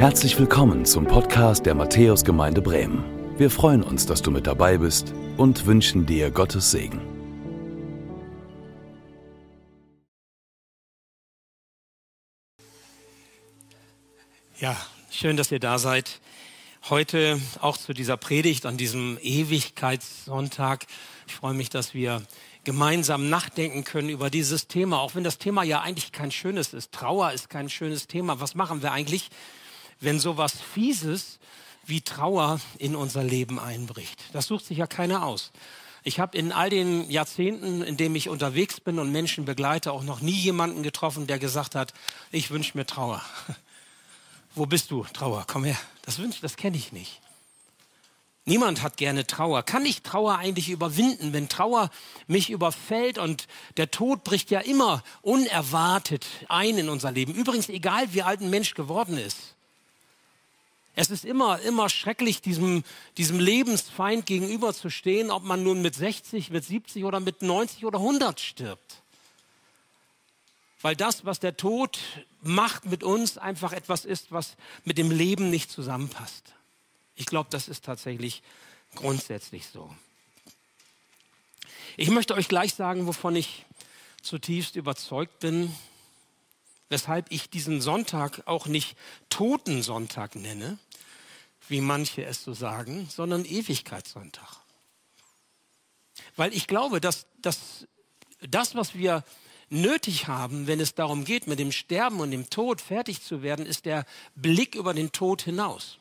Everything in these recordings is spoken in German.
Herzlich willkommen zum Podcast der Matthäusgemeinde Bremen. Wir freuen uns, dass du mit dabei bist und wünschen dir Gottes Segen. Ja, schön, dass ihr da seid. Heute auch zu dieser Predigt an diesem Ewigkeitssonntag. Ich freue mich, dass wir gemeinsam nachdenken können über dieses Thema, auch wenn das Thema ja eigentlich kein schönes ist. Trauer ist kein schönes Thema. Was machen wir eigentlich? Wenn sowas Fieses wie Trauer in unser Leben einbricht. Das sucht sich ja keiner aus. Ich habe in all den Jahrzehnten, in denen ich unterwegs bin und Menschen begleite, auch noch nie jemanden getroffen, der gesagt hat, ich wünsche mir Trauer. Wo bist du, Trauer? Komm her. Das wünsch, das kenne ich nicht. Niemand hat gerne Trauer. Kann ich Trauer eigentlich überwinden, wenn Trauer mich überfällt und der Tod bricht ja immer unerwartet ein in unser Leben. Übrigens, egal wie alt ein Mensch geworden ist. Es ist immer, immer schrecklich, diesem, diesem Lebensfeind gegenüberzustehen, ob man nun mit 60, mit 70 oder mit 90 oder 100 stirbt. Weil das, was der Tod macht mit uns, einfach etwas ist, was mit dem Leben nicht zusammenpasst. Ich glaube, das ist tatsächlich grundsätzlich so. Ich möchte euch gleich sagen, wovon ich zutiefst überzeugt bin weshalb ich diesen Sonntag auch nicht Totensonntag nenne, wie manche es so sagen, sondern Ewigkeitssonntag. Weil ich glaube, dass, dass das, was wir nötig haben, wenn es darum geht, mit dem Sterben und dem Tod fertig zu werden, ist der Blick über den Tod hinaus.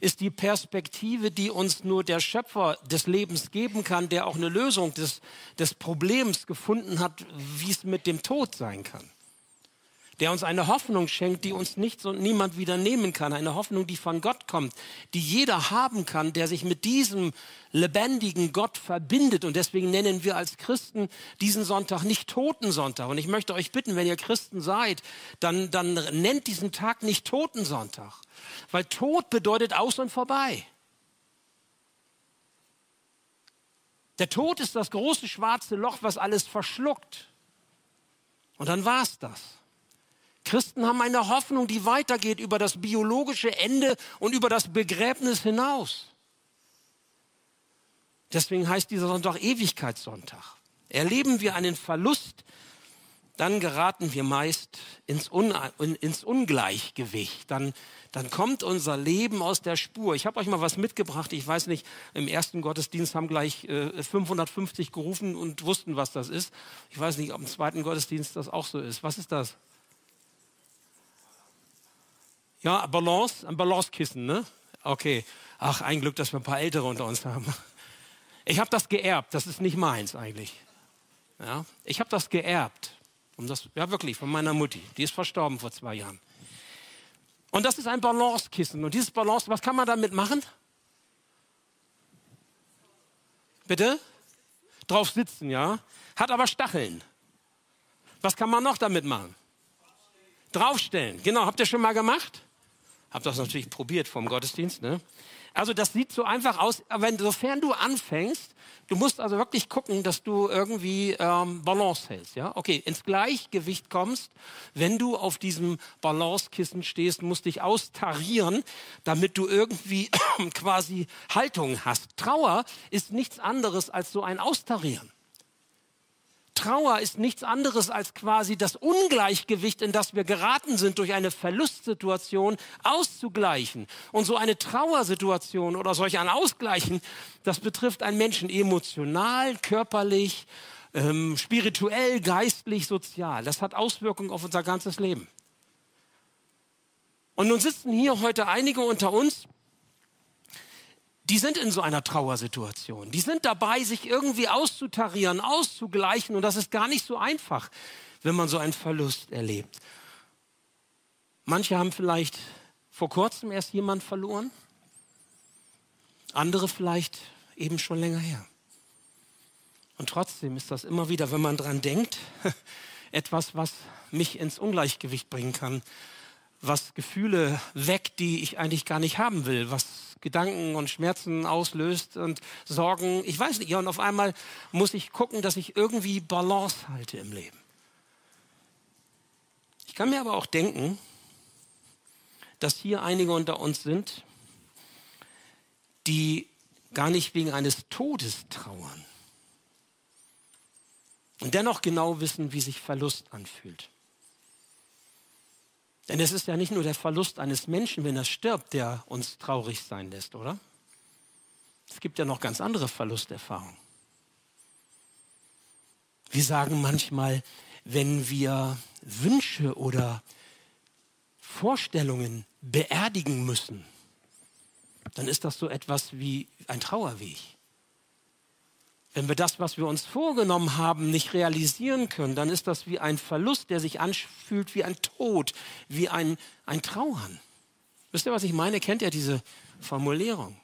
Ist die Perspektive, die uns nur der Schöpfer des Lebens geben kann, der auch eine Lösung des, des Problems gefunden hat, wie es mit dem Tod sein kann der uns eine Hoffnung schenkt, die uns nichts und niemand wieder nehmen kann. Eine Hoffnung, die von Gott kommt, die jeder haben kann, der sich mit diesem lebendigen Gott verbindet. Und deswegen nennen wir als Christen diesen Sonntag nicht Totensonntag. Und ich möchte euch bitten, wenn ihr Christen seid, dann, dann nennt diesen Tag nicht Totensonntag. Weil Tod bedeutet aus und vorbei. Der Tod ist das große schwarze Loch, was alles verschluckt. Und dann war's das. Christen haben eine Hoffnung, die weitergeht über das biologische Ende und über das Begräbnis hinaus. Deswegen heißt dieser Sonntag Ewigkeitssonntag. Erleben wir einen Verlust, dann geraten wir meist ins, Un ins Ungleichgewicht. Dann, dann kommt unser Leben aus der Spur. Ich habe euch mal was mitgebracht. Ich weiß nicht, im ersten Gottesdienst haben gleich äh, 550 gerufen und wussten, was das ist. Ich weiß nicht, ob im zweiten Gottesdienst das auch so ist. Was ist das? Ja, Balance, ein Balancekissen, ne? Okay. Ach, ein Glück, dass wir ein paar Ältere unter uns haben. Ich habe das geerbt, das ist nicht meins eigentlich. Ja, ich habe das geerbt. Um das, ja, wirklich, von meiner Mutti. Die ist verstorben vor zwei Jahren. Und das ist ein Balancekissen. Und dieses Balance, was kann man damit machen? Bitte? Drauf sitzen, ja. Hat aber Stacheln. Was kann man noch damit machen? Draufstellen. Genau, habt ihr schon mal gemacht? Habe das natürlich probiert vom Gottesdienst. Ne? Also das sieht so einfach aus, wenn sofern du anfängst, du musst also wirklich gucken, dass du irgendwie ähm, Balance hältst. Ja, okay, ins Gleichgewicht kommst, wenn du auf diesem Balancekissen stehst, musst dich austarieren, damit du irgendwie quasi Haltung hast. Trauer ist nichts anderes als so ein Austarieren. Trauer ist nichts anderes als quasi das Ungleichgewicht, in das wir geraten sind, durch eine Verlustsituation auszugleichen. Und so eine Trauersituation oder solch ein Ausgleichen, das betrifft einen Menschen emotional, körperlich, ähm, spirituell, geistlich, sozial. Das hat Auswirkungen auf unser ganzes Leben. Und nun sitzen hier heute einige unter uns, die sind in so einer Trauersituation. Die sind dabei, sich irgendwie auszutarieren, auszugleichen. Und das ist gar nicht so einfach, wenn man so einen Verlust erlebt. Manche haben vielleicht vor kurzem erst jemand verloren. Andere vielleicht eben schon länger her. Und trotzdem ist das immer wieder, wenn man dran denkt, etwas, was mich ins Ungleichgewicht bringen kann, was Gefühle weckt, die ich eigentlich gar nicht haben will, was Gedanken und Schmerzen auslöst und Sorgen. Ich weiß nicht. Ja, und auf einmal muss ich gucken, dass ich irgendwie Balance halte im Leben. Ich kann mir aber auch denken, dass hier einige unter uns sind, die gar nicht wegen eines Todes trauern und dennoch genau wissen, wie sich Verlust anfühlt. Denn es ist ja nicht nur der Verlust eines Menschen, wenn er stirbt, der uns traurig sein lässt, oder? Es gibt ja noch ganz andere Verlusterfahrungen. Wir sagen manchmal, wenn wir Wünsche oder Vorstellungen beerdigen müssen, dann ist das so etwas wie ein Trauerweg. Wenn wir das, was wir uns vorgenommen haben, nicht realisieren können, dann ist das wie ein Verlust, der sich anfühlt wie ein Tod, wie ein, ein Trauern. Wisst ihr, was ich meine? Kennt ihr diese Formulierung?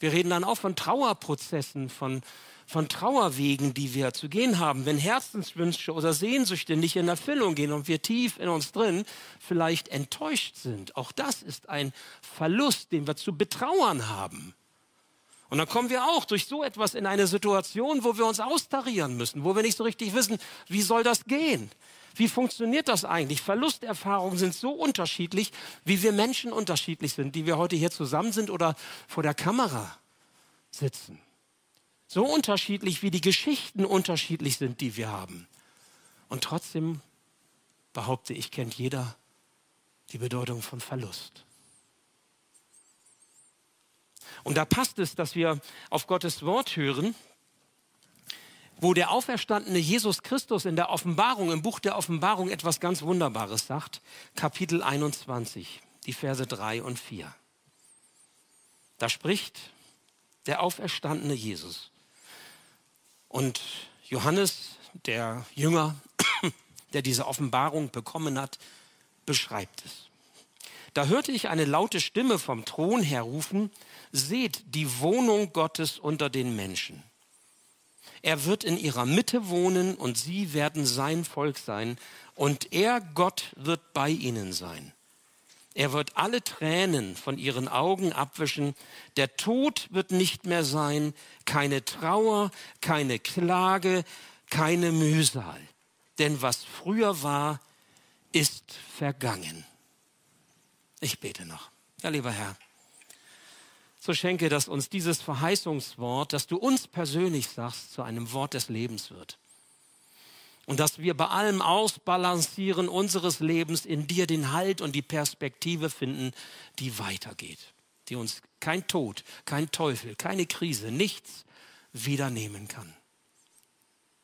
Wir reden dann auch von Trauerprozessen, von, von Trauerwegen, die wir zu gehen haben. Wenn Herzenswünsche oder Sehnsüchte nicht in Erfüllung gehen und wir tief in uns drin vielleicht enttäuscht sind, auch das ist ein Verlust, den wir zu betrauern haben. Und dann kommen wir auch durch so etwas in eine Situation, wo wir uns austarieren müssen, wo wir nicht so richtig wissen, wie soll das gehen? Wie funktioniert das eigentlich? Verlusterfahrungen sind so unterschiedlich, wie wir Menschen unterschiedlich sind, die wir heute hier zusammen sind oder vor der Kamera sitzen. So unterschiedlich, wie die Geschichten unterschiedlich sind, die wir haben. Und trotzdem behaupte ich, kennt jeder die Bedeutung von Verlust. Und da passt es, dass wir auf Gottes Wort hören, wo der auferstandene Jesus Christus in der Offenbarung, im Buch der Offenbarung etwas ganz Wunderbares sagt. Kapitel 21, die Verse 3 und 4. Da spricht der auferstandene Jesus. Und Johannes, der Jünger, der diese Offenbarung bekommen hat, beschreibt es. Da hörte ich eine laute Stimme vom Thron her rufen, seht die Wohnung Gottes unter den Menschen. Er wird in ihrer Mitte wohnen und sie werden sein Volk sein und er, Gott, wird bei ihnen sein. Er wird alle Tränen von ihren Augen abwischen. Der Tod wird nicht mehr sein, keine Trauer, keine Klage, keine Mühsal. Denn was früher war, ist vergangen. Ich bete noch. Ja, lieber Herr, so schenke, dass uns dieses Verheißungswort, das du uns persönlich sagst, zu einem Wort des Lebens wird. Und dass wir bei allem Ausbalancieren unseres Lebens in dir den Halt und die Perspektive finden, die weitergeht, die uns kein Tod, kein Teufel, keine Krise, nichts wieder nehmen kann.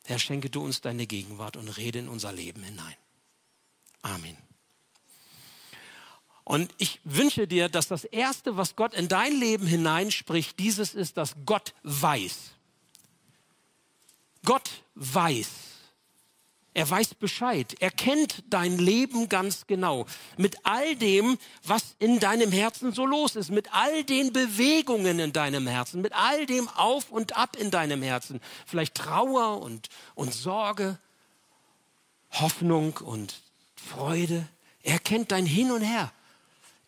Herr, schenke du uns deine Gegenwart und rede in unser Leben hinein. Amen. Und ich wünsche dir, dass das Erste, was Gott in dein Leben hineinspricht, dieses ist, dass Gott weiß. Gott weiß. Er weiß Bescheid. Er kennt dein Leben ganz genau. Mit all dem, was in deinem Herzen so los ist. Mit all den Bewegungen in deinem Herzen. Mit all dem Auf und Ab in deinem Herzen. Vielleicht Trauer und, und Sorge. Hoffnung und Freude. Er kennt dein Hin und Her.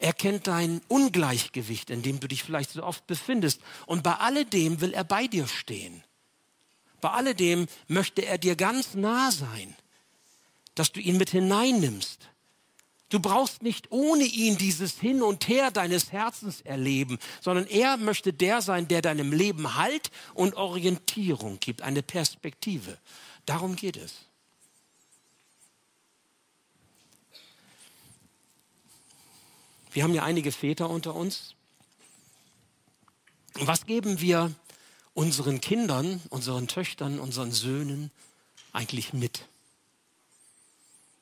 Er kennt dein Ungleichgewicht, in dem du dich vielleicht so oft befindest. Und bei alledem will er bei dir stehen. Bei alledem möchte er dir ganz nah sein, dass du ihn mit hineinnimmst. Du brauchst nicht ohne ihn dieses Hin und Her deines Herzens erleben, sondern er möchte der sein, der deinem Leben Halt und Orientierung gibt, eine Perspektive. Darum geht es. Wir haben ja einige Väter unter uns. Was geben wir unseren Kindern, unseren Töchtern, unseren Söhnen eigentlich mit,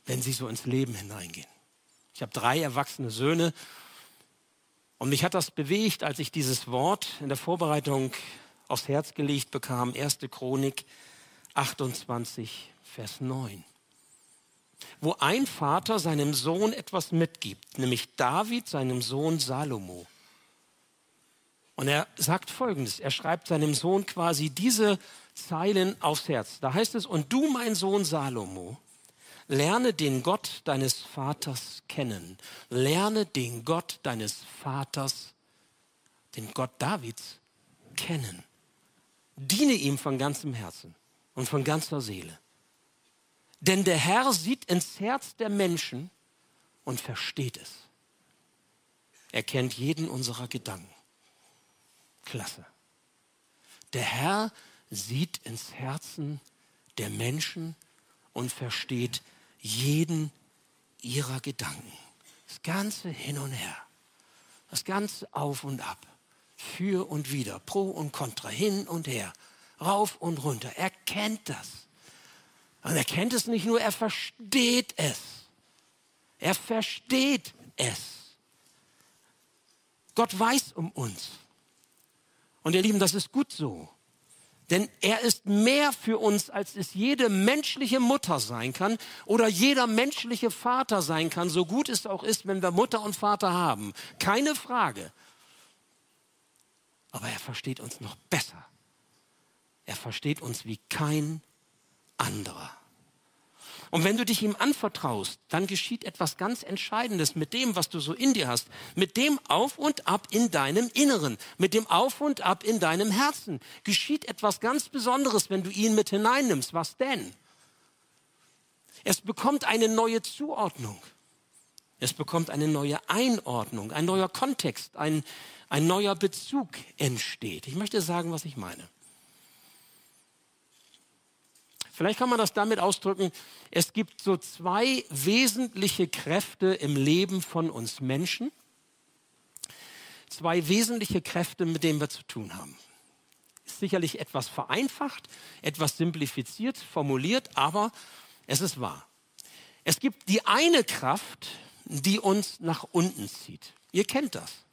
wenn sie so ins Leben hineingehen? Ich habe drei erwachsene Söhne und mich hat das bewegt, als ich dieses Wort in der Vorbereitung aufs Herz gelegt bekam, 1. Chronik 28, Vers 9 wo ein Vater seinem Sohn etwas mitgibt, nämlich David seinem Sohn Salomo. Und er sagt Folgendes, er schreibt seinem Sohn quasi diese Zeilen aufs Herz. Da heißt es, und du, mein Sohn Salomo, lerne den Gott deines Vaters kennen. Lerne den Gott deines Vaters, den Gott Davids, kennen. Diene ihm von ganzem Herzen und von ganzer Seele. Denn der Herr sieht ins Herz der Menschen und versteht es. Er kennt jeden unserer Gedanken. Klasse. Der Herr sieht ins Herzen der Menschen und versteht jeden ihrer Gedanken. Das ganze hin und her. Das ganze auf und ab. Für und wider. Pro und contra. Hin und her. Rauf und runter. Er kennt das. Und er kennt es nicht nur, er versteht es. Er versteht es. Gott weiß um uns. Und ihr Lieben, das ist gut so. Denn er ist mehr für uns, als es jede menschliche Mutter sein kann oder jeder menschliche Vater sein kann, so gut es auch ist, wenn wir Mutter und Vater haben. Keine Frage. Aber er versteht uns noch besser. Er versteht uns wie kein anderer. Und wenn du dich ihm anvertraust, dann geschieht etwas ganz Entscheidendes mit dem, was du so in dir hast, mit dem Auf und Ab in deinem Inneren, mit dem Auf und Ab in deinem Herzen. Geschieht etwas ganz Besonderes, wenn du ihn mit hineinnimmst. Was denn? Es bekommt eine neue Zuordnung. Es bekommt eine neue Einordnung, ein neuer Kontext, ein, ein neuer Bezug entsteht. Ich möchte sagen, was ich meine. Vielleicht kann man das damit ausdrücken, es gibt so zwei wesentliche Kräfte im Leben von uns Menschen. Zwei wesentliche Kräfte, mit denen wir zu tun haben. Ist sicherlich etwas vereinfacht, etwas simplifiziert, formuliert, aber es ist wahr. Es gibt die eine Kraft, die uns nach unten zieht. Ihr kennt das.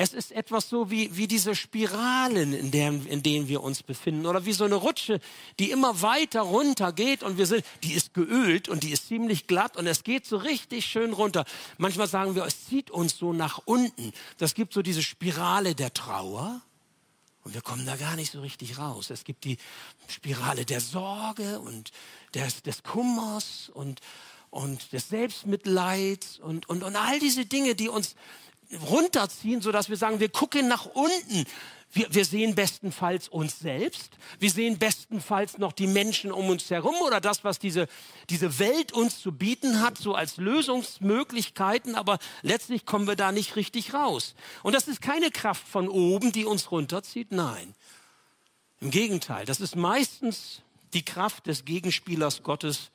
Es ist etwas so wie, wie diese Spiralen, in, der, in denen wir uns befinden. Oder wie so eine Rutsche, die immer weiter runter geht und wir sind, die ist geölt und die ist ziemlich glatt und es geht so richtig schön runter. Manchmal sagen wir, es zieht uns so nach unten. Das gibt so diese Spirale der Trauer. Und wir kommen da gar nicht so richtig raus. Es gibt die Spirale der Sorge und des, des Kummers und, und des Selbstmitleids und, und, und all diese Dinge, die uns runterziehen, so dass wir sagen, wir gucken nach unten. Wir, wir sehen bestenfalls uns selbst. Wir sehen bestenfalls noch die Menschen um uns herum oder das, was diese, diese Welt uns zu bieten hat, so als Lösungsmöglichkeiten. Aber letztlich kommen wir da nicht richtig raus. Und das ist keine Kraft von oben, die uns runterzieht. Nein. Im Gegenteil. Das ist meistens die Kraft des Gegenspielers Gottes,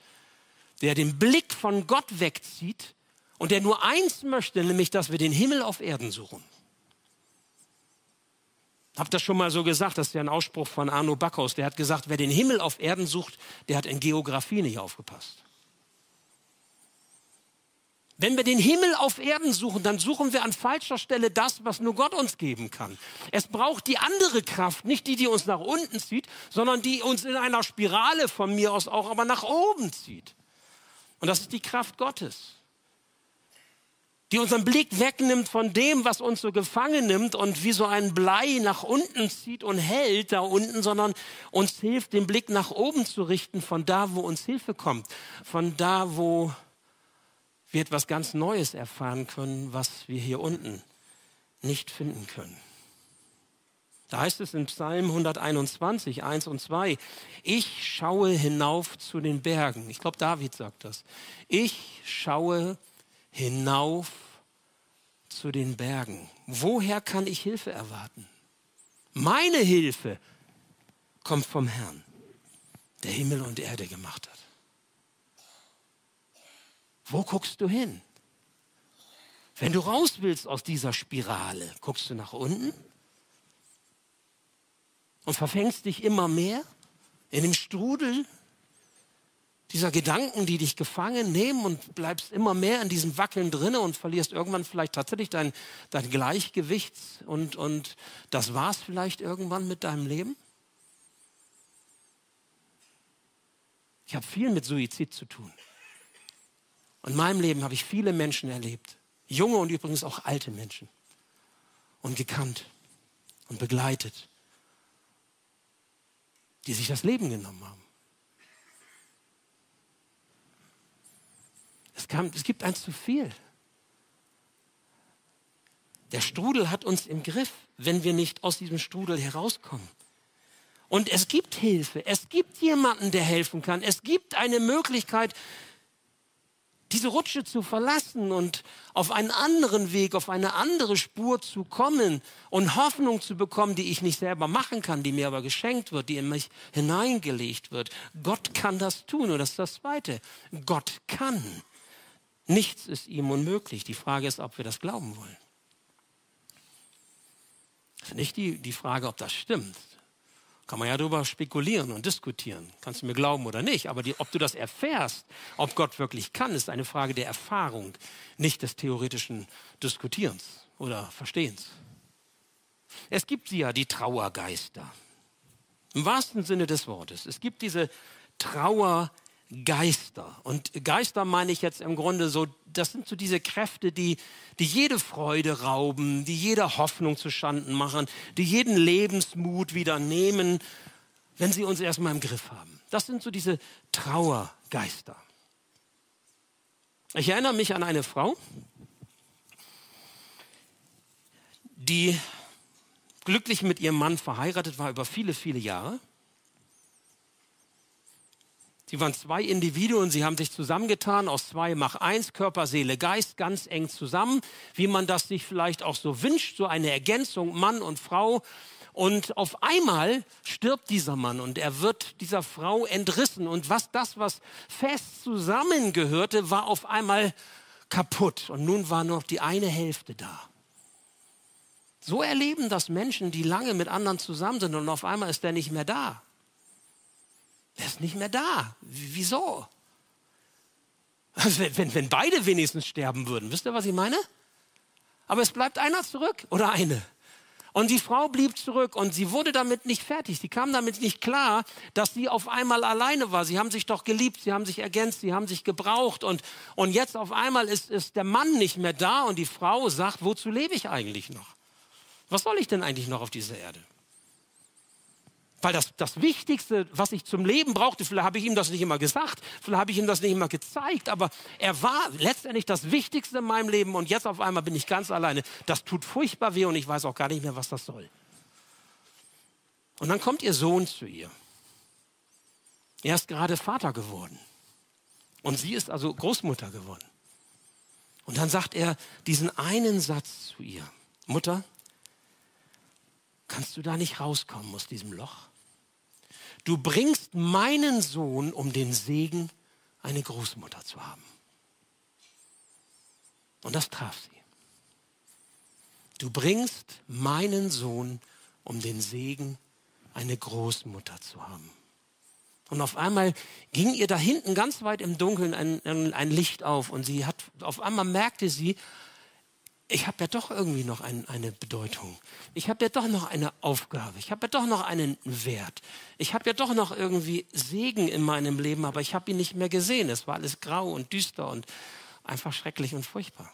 der den Blick von Gott wegzieht und der nur eins möchte, nämlich, dass wir den Himmel auf Erden suchen. Hab das schon mal so gesagt, das ist ja ein Ausspruch von Arno Backhaus. Der hat gesagt, wer den Himmel auf Erden sucht, der hat in Geografie nicht aufgepasst. Wenn wir den Himmel auf Erden suchen, dann suchen wir an falscher Stelle das, was nur Gott uns geben kann. Es braucht die andere Kraft, nicht die, die uns nach unten zieht, sondern die uns in einer Spirale von mir aus auch aber nach oben zieht. Und das ist die Kraft Gottes die unseren Blick wegnimmt von dem, was uns so gefangen nimmt und wie so ein Blei nach unten zieht und hält da unten, sondern uns hilft, den Blick nach oben zu richten, von da, wo uns Hilfe kommt, von da, wo wir etwas ganz Neues erfahren können, was wir hier unten nicht finden können. Da heißt es in Psalm 121, 1 und 2, ich schaue hinauf zu den Bergen. Ich glaube, David sagt das. Ich schaue hinauf zu den Bergen. Woher kann ich Hilfe erwarten? Meine Hilfe kommt vom Herrn, der Himmel und Erde gemacht hat. Wo guckst du hin? Wenn du raus willst aus dieser Spirale, guckst du nach unten und verfängst dich immer mehr in dem Strudel dieser Gedanken, die dich gefangen nehmen und bleibst immer mehr in diesem Wackeln drinne und verlierst irgendwann vielleicht tatsächlich dein, dein Gleichgewicht und, und das war's vielleicht irgendwann mit deinem Leben? Ich habe viel mit Suizid zu tun. In meinem Leben habe ich viele Menschen erlebt, junge und übrigens auch alte Menschen und gekannt und begleitet, die sich das Leben genommen haben. Es, kam, es gibt eins zu viel. Der Strudel hat uns im Griff, wenn wir nicht aus diesem Strudel herauskommen. Und es gibt Hilfe. Es gibt jemanden, der helfen kann. Es gibt eine Möglichkeit, diese Rutsche zu verlassen und auf einen anderen Weg, auf eine andere Spur zu kommen und Hoffnung zu bekommen, die ich nicht selber machen kann, die mir aber geschenkt wird, die in mich hineingelegt wird. Gott kann das tun und das ist das Zweite. Gott kann. Nichts ist ihm unmöglich. Die Frage ist, ob wir das glauben wollen. Das ist nicht die, die Frage, ob das stimmt. Kann man ja darüber spekulieren und diskutieren. Kannst du mir glauben oder nicht. Aber die, ob du das erfährst, ob Gott wirklich kann, ist eine Frage der Erfahrung, nicht des theoretischen Diskutierens oder Verstehens. Es gibt sie ja, die Trauergeister. Im wahrsten Sinne des Wortes. Es gibt diese Trauergeister. Geister. Und Geister meine ich jetzt im Grunde so, das sind so diese Kräfte, die, die jede Freude rauben, die jede Hoffnung zu Schanden machen, die jeden Lebensmut wieder nehmen, wenn sie uns erstmal im Griff haben. Das sind so diese Trauergeister. Ich erinnere mich an eine Frau, die glücklich mit ihrem Mann verheiratet war über viele, viele Jahre. Sie waren zwei Individuen, sie haben sich zusammengetan aus zwei mach eins, Körper, Seele, Geist, ganz eng zusammen, wie man das sich vielleicht auch so wünscht, so eine Ergänzung Mann und Frau. Und auf einmal stirbt dieser Mann und er wird dieser Frau entrissen. Und was das, was fest zusammengehörte, war auf einmal kaputt. Und nun war nur noch die eine Hälfte da. So erleben das Menschen, die lange mit anderen zusammen sind und auf einmal ist der nicht mehr da. Er ist nicht mehr da. Wieso? Wenn, wenn, beide wenigstens sterben würden, wisst ihr, was ich meine? Aber es bleibt einer zurück oder eine. Und die Frau blieb zurück und sie wurde damit nicht fertig. Sie kam damit nicht klar, dass sie auf einmal alleine war. Sie haben sich doch geliebt, sie haben sich ergänzt, sie haben sich gebraucht und, und jetzt auf einmal ist, ist der Mann nicht mehr da und die Frau sagt, wozu lebe ich eigentlich noch? Was soll ich denn eigentlich noch auf dieser Erde? Weil das, das Wichtigste, was ich zum Leben brauchte, vielleicht habe ich ihm das nicht immer gesagt, vielleicht habe ich ihm das nicht immer gezeigt, aber er war letztendlich das Wichtigste in meinem Leben und jetzt auf einmal bin ich ganz alleine. Das tut furchtbar weh und ich weiß auch gar nicht mehr, was das soll. Und dann kommt ihr Sohn zu ihr. Er ist gerade Vater geworden. Und sie ist also Großmutter geworden. Und dann sagt er diesen einen Satz zu ihr. Mutter, kannst du da nicht rauskommen aus diesem Loch? Du bringst meinen Sohn, um den Segen, eine Großmutter zu haben. Und das traf sie. Du bringst meinen Sohn, um den Segen, eine Großmutter zu haben. Und auf einmal ging ihr da hinten ganz weit im Dunkeln ein, ein, Licht auf und sie hat, auf einmal merkte sie, ich habe ja doch irgendwie noch ein, eine Bedeutung. Ich habe ja doch noch eine Aufgabe. Ich habe ja doch noch einen Wert. Ich habe ja doch noch irgendwie Segen in meinem Leben, aber ich habe ihn nicht mehr gesehen. Es war alles grau und düster und einfach schrecklich und furchtbar.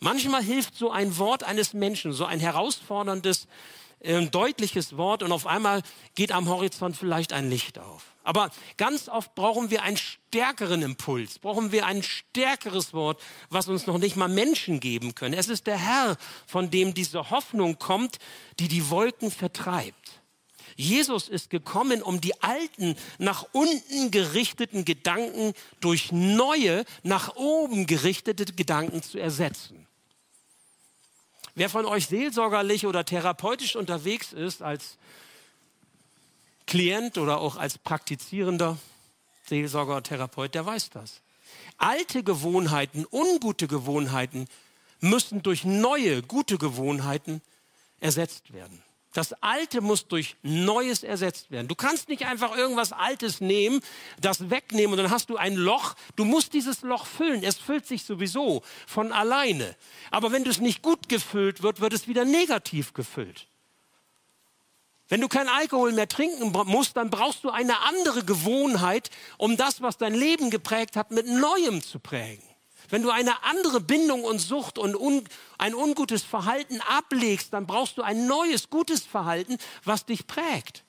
Manchmal hilft so ein Wort eines Menschen, so ein herausforderndes, äh, deutliches Wort und auf einmal geht am Horizont vielleicht ein Licht auf. Aber ganz oft brauchen wir einen stärkeren Impuls, brauchen wir ein stärkeres Wort, was uns noch nicht mal Menschen geben können. Es ist der Herr, von dem diese Hoffnung kommt, die die Wolken vertreibt. Jesus ist gekommen, um die alten, nach unten gerichteten Gedanken durch neue, nach oben gerichtete Gedanken zu ersetzen. Wer von euch seelsorgerlich oder therapeutisch unterwegs ist als Klient oder auch als praktizierender Seelsorger Therapeut, der weiß das. Alte Gewohnheiten, ungute Gewohnheiten müssen durch neue, gute Gewohnheiten ersetzt werden. Das Alte muss durch Neues ersetzt werden. Du kannst nicht einfach irgendwas Altes nehmen, das wegnehmen und dann hast du ein Loch. Du musst dieses Loch füllen. Es füllt sich sowieso von alleine. Aber wenn es nicht gut gefüllt wird, wird es wieder negativ gefüllt. Wenn du kein Alkohol mehr trinken musst, dann brauchst du eine andere Gewohnheit, um das, was dein Leben geprägt hat, mit Neuem zu prägen. Wenn du eine andere Bindung und Sucht und un, ein ungutes Verhalten ablegst, dann brauchst du ein neues, gutes Verhalten, was dich prägt.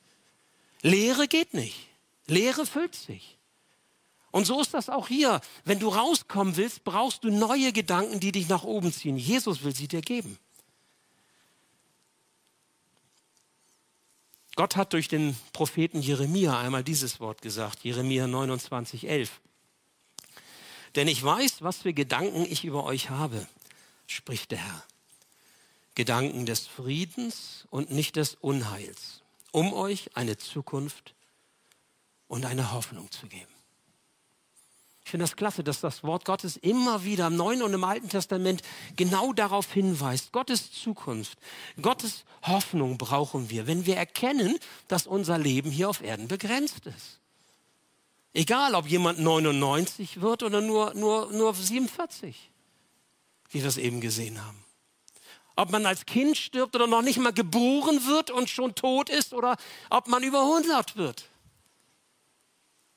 Lehre geht nicht. Lehre füllt sich. Und so ist das auch hier. Wenn du rauskommen willst, brauchst du neue Gedanken, die dich nach oben ziehen. Jesus will sie dir geben. Gott hat durch den Propheten Jeremia einmal dieses Wort gesagt, Jeremia 29, 11. Denn ich weiß, was für Gedanken ich über euch habe, spricht der Herr. Gedanken des Friedens und nicht des Unheils, um euch eine Zukunft und eine Hoffnung zu geben. Ich finde das klasse, dass das Wort Gottes immer wieder im Neuen und im Alten Testament genau darauf hinweist. Gottes Zukunft, Gottes Hoffnung brauchen wir, wenn wir erkennen, dass unser Leben hier auf Erden begrenzt ist. Egal, ob jemand 99 wird oder nur, nur, nur 47, wie wir es eben gesehen haben. Ob man als Kind stirbt oder noch nicht mal geboren wird und schon tot ist oder ob man über 100 wird.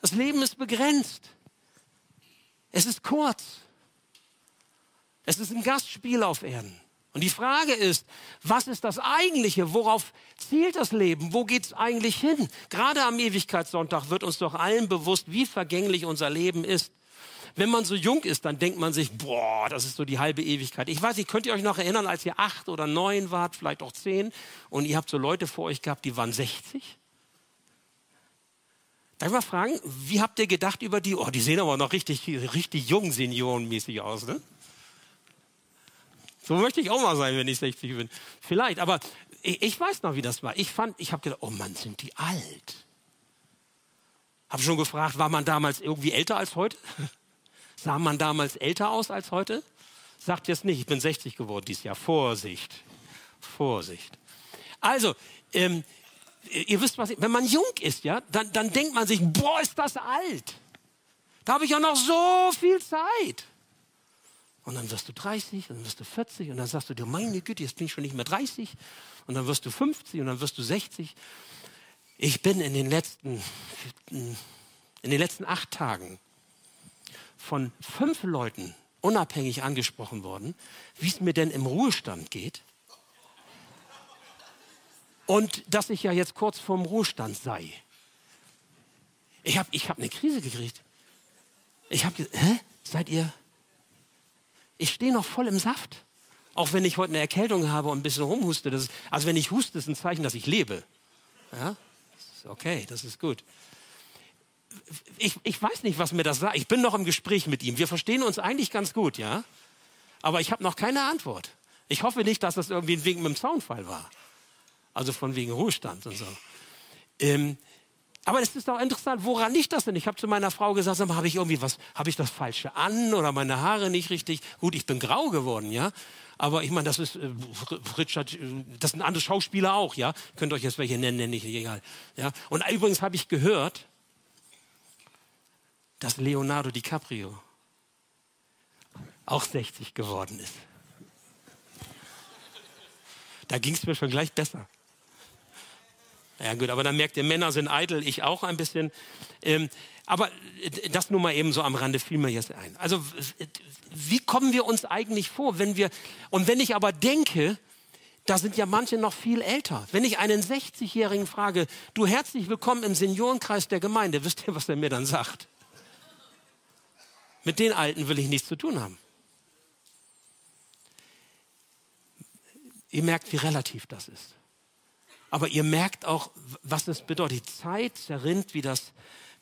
Das Leben ist begrenzt. Es ist kurz. Es ist ein Gastspiel auf Erden. Und die Frage ist, was ist das Eigentliche? Worauf zielt das Leben? Wo geht es eigentlich hin? Gerade am Ewigkeitssonntag wird uns doch allen bewusst, wie vergänglich unser Leben ist. Wenn man so jung ist, dann denkt man sich, boah, das ist so die halbe Ewigkeit. Ich weiß nicht, könnt ihr euch noch erinnern, als ihr acht oder neun wart, vielleicht auch zehn, und ihr habt so Leute vor euch gehabt, die waren 60? Darf ich mal fragen, wie habt ihr gedacht über die? Oh, die sehen aber noch richtig, richtig jung seniorenmäßig aus, ne? So möchte ich auch mal sein, wenn ich 60 bin. Vielleicht, aber ich, ich weiß noch, wie das war. Ich fand, ich habe gedacht, oh Mann, sind die alt. Habe schon gefragt, war man damals irgendwie älter als heute? Sah man damals älter aus als heute? Sagt jetzt nicht, ich bin 60 geworden dieses Jahr. Vorsicht, Vorsicht. Also, ähm, ihr wisst was, wenn man jung ist, ja, dann, dann denkt man sich, boah, ist das alt. Da habe ich ja noch so viel Zeit. Und dann wirst du 30 und dann wirst du 40 und dann sagst du dir, meine Güte, jetzt bin ich schon nicht mehr 30 und dann wirst du 50 und dann wirst du 60. Ich bin in den letzten, in den letzten acht Tagen von fünf Leuten unabhängig angesprochen worden, wie es mir denn im Ruhestand geht und dass ich ja jetzt kurz vorm Ruhestand sei. Ich habe ich hab eine Krise gekriegt. Ich habe gesagt, hä? Seid ihr? Ich stehe noch voll im Saft. Auch wenn ich heute eine Erkältung habe und ein bisschen rumhuste. Ist, also wenn ich huste, ist ein Zeichen, dass ich lebe. Ja? Okay, das ist gut. Ich, ich weiß nicht, was mir das sagt. Ich bin noch im Gespräch mit ihm. Wir verstehen uns eigentlich ganz gut, ja? Aber ich habe noch keine Antwort. Ich hoffe nicht, dass das irgendwie ein Wink mit dem Zaunfall war. Also von wegen Ruhestand und so. Ähm, aber es ist auch interessant, woran liegt das denn? Ich habe zu meiner Frau gesagt, habe ich irgendwie was, habe ich das Falsche an oder meine Haare nicht richtig? Gut, ich bin grau geworden, ja. Aber ich meine, das ist äh, Richard, äh, das sind andere Schauspieler auch, ja. Könnt euch jetzt welche nennen, nenne ich egal. Ja. Und übrigens habe ich gehört, dass Leonardo DiCaprio auch 60 geworden ist. Da ging es mir schon gleich besser. Ja gut, aber dann merkt ihr, Männer sind eitel, ich auch ein bisschen. Ähm, aber das nur mal eben so am Rande fiel mir jetzt ein. Also wie kommen wir uns eigentlich vor, wenn wir, und wenn ich aber denke, da sind ja manche noch viel älter. Wenn ich einen 60-Jährigen frage, du herzlich willkommen im Seniorenkreis der Gemeinde, wisst ihr, was er mir dann sagt? Mit den Alten will ich nichts zu tun haben. Ihr merkt, wie relativ das ist. Aber ihr merkt auch, was es bedeutet. Die Zeit zerrinnt wie, das,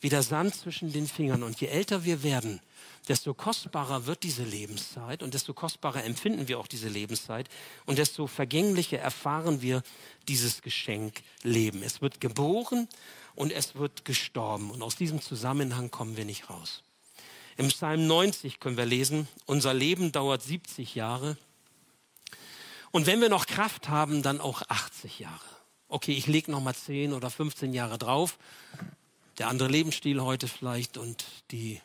wie der Sand zwischen den Fingern. Und je älter wir werden, desto kostbarer wird diese Lebenszeit und desto kostbarer empfinden wir auch diese Lebenszeit und desto vergänglicher erfahren wir dieses Geschenk Leben. Es wird geboren und es wird gestorben. Und aus diesem Zusammenhang kommen wir nicht raus. Im Psalm 90 können wir lesen, unser Leben dauert 70 Jahre. Und wenn wir noch Kraft haben, dann auch 80 Jahre okay, ich lege noch mal 10 oder 15 Jahre drauf. Der andere Lebensstil heute vielleicht und die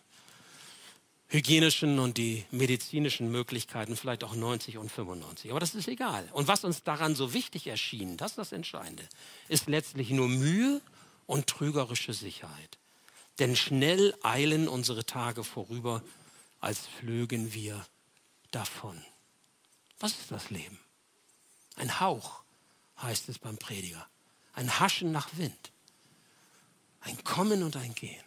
hygienischen und die medizinischen Möglichkeiten vielleicht auch 90 und 95. Aber das ist egal. Und was uns daran so wichtig erschien, das ist das Entscheidende, ist letztlich nur Mühe und trügerische Sicherheit. Denn schnell eilen unsere Tage vorüber, als flögen wir davon. Was ist das Leben? Ein Hauch heißt es beim Prediger. Ein Haschen nach Wind. Ein Kommen und ein Gehen.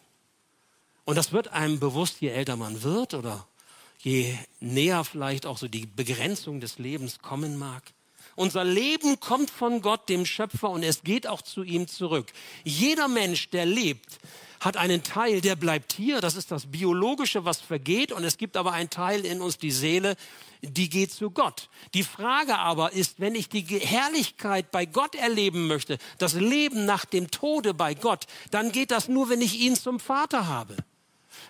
Und das wird einem bewusst, je älter man wird oder je näher vielleicht auch so die Begrenzung des Lebens kommen mag. Unser Leben kommt von Gott, dem Schöpfer, und es geht auch zu ihm zurück. Jeder Mensch, der lebt, hat einen Teil, der bleibt hier, das ist das Biologische, was vergeht, und es gibt aber einen Teil in uns, die Seele, die geht zu Gott. Die Frage aber ist, wenn ich die Herrlichkeit bei Gott erleben möchte, das Leben nach dem Tode bei Gott, dann geht das nur, wenn ich ihn zum Vater habe.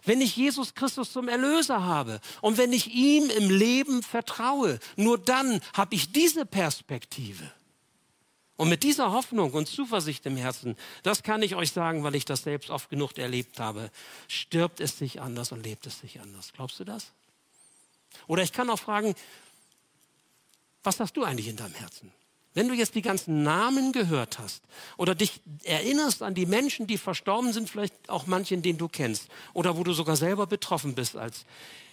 Wenn ich Jesus Christus zum Erlöser habe und wenn ich ihm im Leben vertraue, nur dann habe ich diese Perspektive. Und mit dieser Hoffnung und Zuversicht im Herzen, das kann ich euch sagen, weil ich das selbst oft genug erlebt habe, stirbt es sich anders und lebt es sich anders. Glaubst du das? Oder ich kann auch fragen, was hast du eigentlich in deinem Herzen? Wenn du jetzt die ganzen Namen gehört hast oder dich erinnerst an die Menschen, die verstorben sind, vielleicht auch manchen, den du kennst oder wo du sogar selber betroffen bist als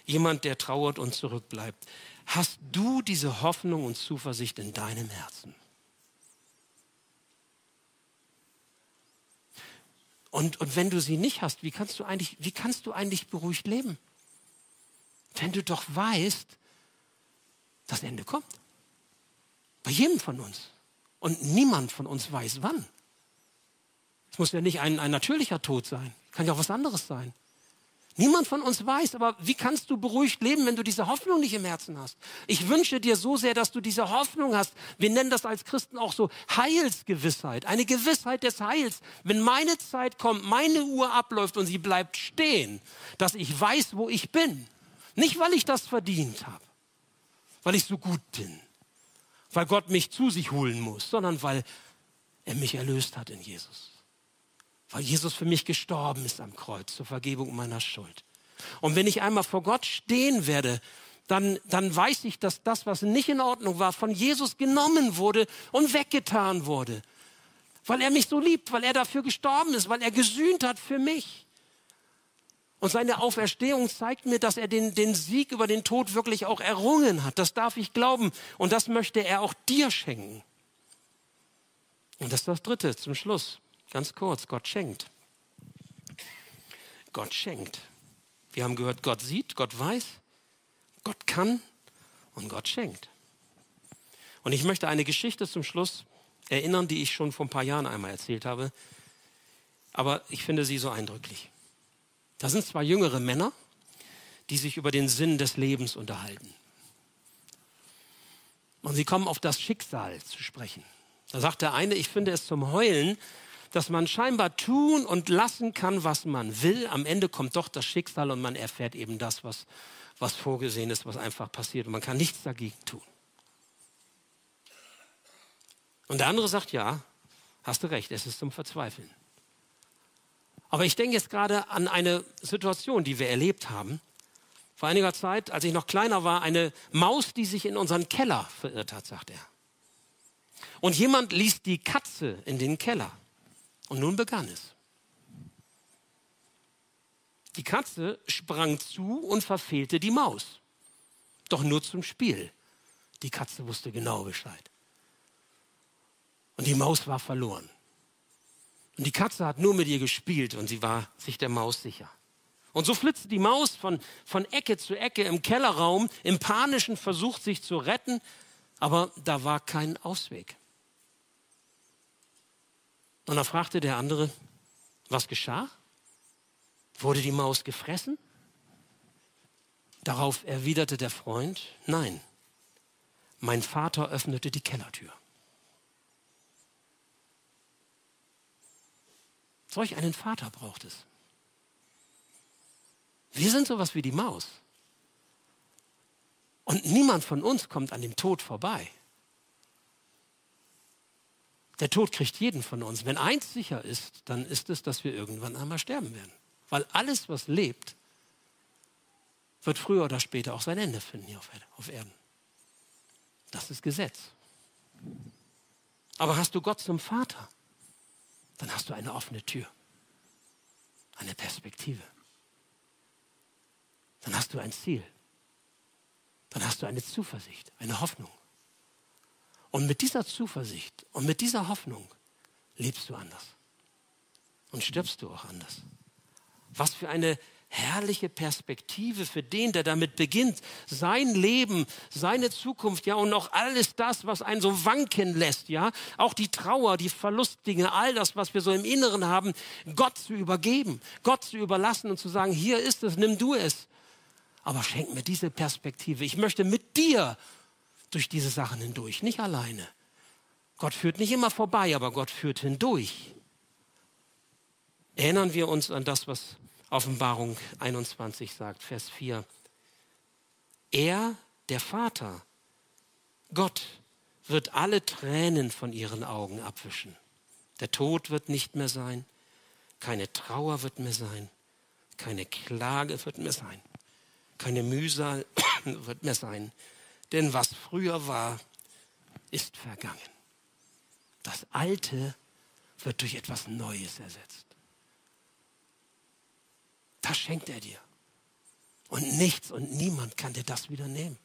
jemand, der trauert und zurückbleibt, hast du diese Hoffnung und Zuversicht in deinem Herzen? Und, und wenn du sie nicht hast, wie kannst du eigentlich, wie kannst du eigentlich beruhigt leben? Wenn du doch weißt, das Ende kommt. Bei jedem von uns. Und niemand von uns weiß wann. Es muss ja nicht ein, ein natürlicher Tod sein. Kann ja auch was anderes sein. Niemand von uns weiß, aber wie kannst du beruhigt leben, wenn du diese Hoffnung nicht im Herzen hast? Ich wünsche dir so sehr, dass du diese Hoffnung hast. Wir nennen das als Christen auch so Heilsgewissheit, eine Gewissheit des Heils. Wenn meine Zeit kommt, meine Uhr abläuft und sie bleibt stehen, dass ich weiß, wo ich bin. Nicht, weil ich das verdient habe, weil ich so gut bin, weil Gott mich zu sich holen muss, sondern weil er mich erlöst hat in Jesus weil Jesus für mich gestorben ist am Kreuz zur Vergebung meiner Schuld. Und wenn ich einmal vor Gott stehen werde, dann, dann weiß ich, dass das, was nicht in Ordnung war, von Jesus genommen wurde und weggetan wurde. Weil er mich so liebt, weil er dafür gestorben ist, weil er gesühnt hat für mich. Und seine Auferstehung zeigt mir, dass er den, den Sieg über den Tod wirklich auch errungen hat. Das darf ich glauben. Und das möchte er auch dir schenken. Und das ist das Dritte zum Schluss. Ganz kurz, Gott schenkt. Gott schenkt. Wir haben gehört, Gott sieht, Gott weiß, Gott kann und Gott schenkt. Und ich möchte eine Geschichte zum Schluss erinnern, die ich schon vor ein paar Jahren einmal erzählt habe. Aber ich finde sie so eindrücklich. Da sind zwei jüngere Männer, die sich über den Sinn des Lebens unterhalten. Und sie kommen auf das Schicksal zu sprechen. Da sagt der eine, ich finde es zum Heulen, dass man scheinbar tun und lassen kann, was man will. Am Ende kommt doch das Schicksal und man erfährt eben das, was, was vorgesehen ist, was einfach passiert. Und man kann nichts dagegen tun. Und der andere sagt, ja, hast du recht, es ist zum Verzweifeln. Aber ich denke jetzt gerade an eine Situation, die wir erlebt haben. Vor einiger Zeit, als ich noch kleiner war, eine Maus, die sich in unseren Keller verirrt hat, sagt er. Und jemand ließ die Katze in den Keller. Und nun begann es. Die Katze sprang zu und verfehlte die Maus. Doch nur zum Spiel. Die Katze wusste genau Bescheid. Und die Maus war verloren. Und die Katze hat nur mit ihr gespielt und sie war sich der Maus sicher. Und so flitzte die Maus von, von Ecke zu Ecke im Kellerraum im panischen Versuch, sich zu retten, aber da war kein Ausweg. Und dann fragte der andere, was geschah? Wurde die Maus gefressen? Darauf erwiderte der Freund, nein, mein Vater öffnete die Kellertür. Solch einen Vater braucht es. Wir sind sowas wie die Maus. Und niemand von uns kommt an dem Tod vorbei. Der Tod kriegt jeden von uns. Wenn eins sicher ist, dann ist es, dass wir irgendwann einmal sterben werden. Weil alles, was lebt, wird früher oder später auch sein Ende finden hier auf Erden. Das ist Gesetz. Aber hast du Gott zum Vater, dann hast du eine offene Tür, eine Perspektive. Dann hast du ein Ziel. Dann hast du eine Zuversicht, eine Hoffnung. Und mit dieser Zuversicht und mit dieser Hoffnung lebst du anders. Und stirbst du auch anders. Was für eine herrliche Perspektive für den, der damit beginnt, sein Leben, seine Zukunft, ja, und auch alles das, was einen so wanken lässt, ja, auch die Trauer, die Verlustdinge, all das, was wir so im Inneren haben, Gott zu übergeben, Gott zu überlassen und zu sagen, hier ist es, nimm du es. Aber schenk mir diese Perspektive. Ich möchte mit dir durch diese Sachen hindurch, nicht alleine. Gott führt nicht immer vorbei, aber Gott führt hindurch. Erinnern wir uns an das, was Offenbarung 21 sagt, Vers 4. Er, der Vater, Gott, wird alle Tränen von ihren Augen abwischen. Der Tod wird nicht mehr sein, keine Trauer wird mehr sein, keine Klage wird mehr sein, keine Mühsal wird mehr sein, denn was früher war, ist vergangen. Das Alte wird durch etwas Neues ersetzt. Das schenkt er dir. Und nichts und niemand kann dir das wieder nehmen.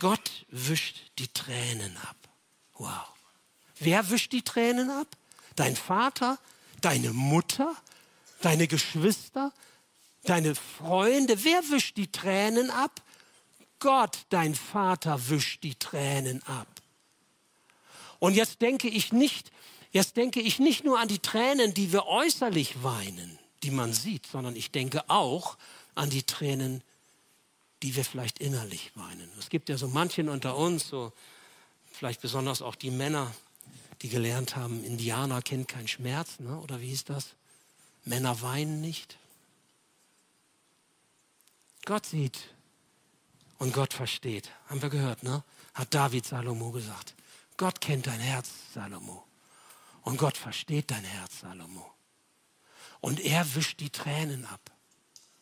Gott wischt die Tränen ab. Wow. Wer wischt die Tränen ab? Dein Vater, deine Mutter, deine Geschwister, deine Freunde. Wer wischt die Tränen ab? Gott, dein Vater, wischt die Tränen ab. Und jetzt denke ich nicht Jetzt denke ich nicht nur an die Tränen, die wir äußerlich weinen, die man sieht, sondern ich denke auch an die Tränen, die wir vielleicht innerlich weinen. Es gibt ja so manchen unter uns, so vielleicht besonders auch die Männer, die gelernt haben, Indianer kennt keinen Schmerz, ne? oder wie hieß das? Männer weinen nicht. Gott sieht und Gott versteht. Haben wir gehört, ne? Hat David Salomo gesagt. Gott kennt dein Herz, Salomo. Und Gott versteht dein Herz, Salomo. Und er wischt die Tränen ab.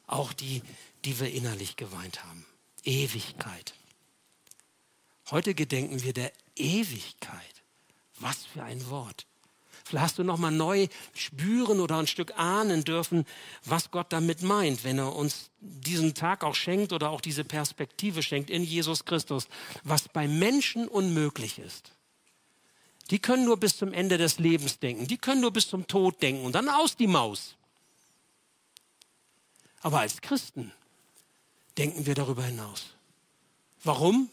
Auch die, die wir innerlich geweint haben. Ewigkeit. Heute gedenken wir der Ewigkeit. Was für ein Wort. Vielleicht hast du noch mal neu spüren oder ein Stück ahnen dürfen, was Gott damit meint, wenn er uns diesen Tag auch schenkt oder auch diese Perspektive schenkt in Jesus Christus, was bei Menschen unmöglich ist. Die können nur bis zum Ende des Lebens denken. Die können nur bis zum Tod denken und dann aus die Maus. Aber als Christen denken wir darüber hinaus. Warum?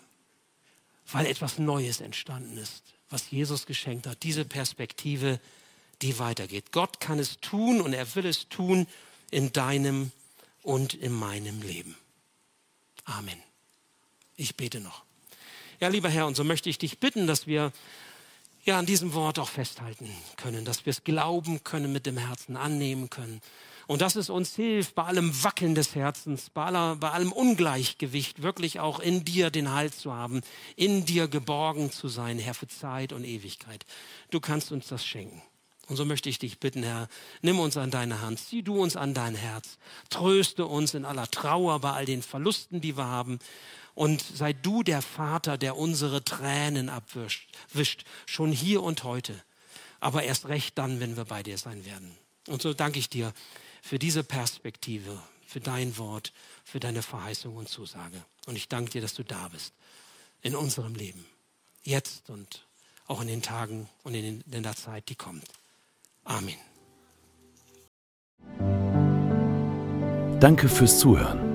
Weil etwas Neues entstanden ist, was Jesus geschenkt hat. Diese Perspektive, die weitergeht. Gott kann es tun und er will es tun in deinem und in meinem Leben. Amen. Ich bete noch. Ja, lieber Herr, und so möchte ich dich bitten, dass wir ja an diesem Wort auch festhalten können, dass wir es glauben können, mit dem Herzen annehmen können. Und dass es uns hilft, bei allem Wackeln des Herzens, bei, aller, bei allem Ungleichgewicht, wirklich auch in dir den Halt zu haben, in dir geborgen zu sein, Herr, für Zeit und Ewigkeit. Du kannst uns das schenken. Und so möchte ich dich bitten, Herr, nimm uns an deine Hand, zieh du uns an dein Herz, tröste uns in aller Trauer bei all den Verlusten, die wir haben und sei du der Vater, der unsere Tränen abwischt, wischt, schon hier und heute, aber erst recht dann, wenn wir bei dir sein werden. Und so danke ich dir für diese Perspektive, für dein Wort, für deine Verheißung und Zusage. Und ich danke dir, dass du da bist in unserem Leben, jetzt und auch in den Tagen und in, der Zeit, die kommt. Amen. Danke fürs Zuhören.